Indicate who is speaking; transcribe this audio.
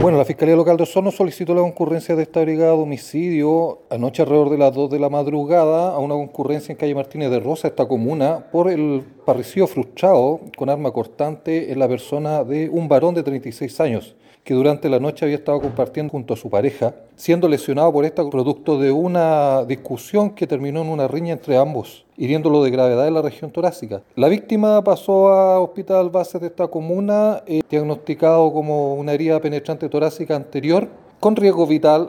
Speaker 1: Bueno, la Fiscalía Local de Osorno solicitó la concurrencia de esta brigada de homicidio anoche alrededor de las 2 de la madrugada a una concurrencia en calle Martínez de Rosa, esta comuna, por el parricidio frustrado con arma cortante en la persona de un varón de 36 años que durante la noche había estado compartiendo junto a su pareja, siendo lesionado por esta producto de una discusión que terminó en una riña entre ambos, hiriéndolo de gravedad en la región torácica. La víctima pasó a hospital base de esta comuna, eh, diagnosticado como una herida penetrante torácica anterior, con riesgo vital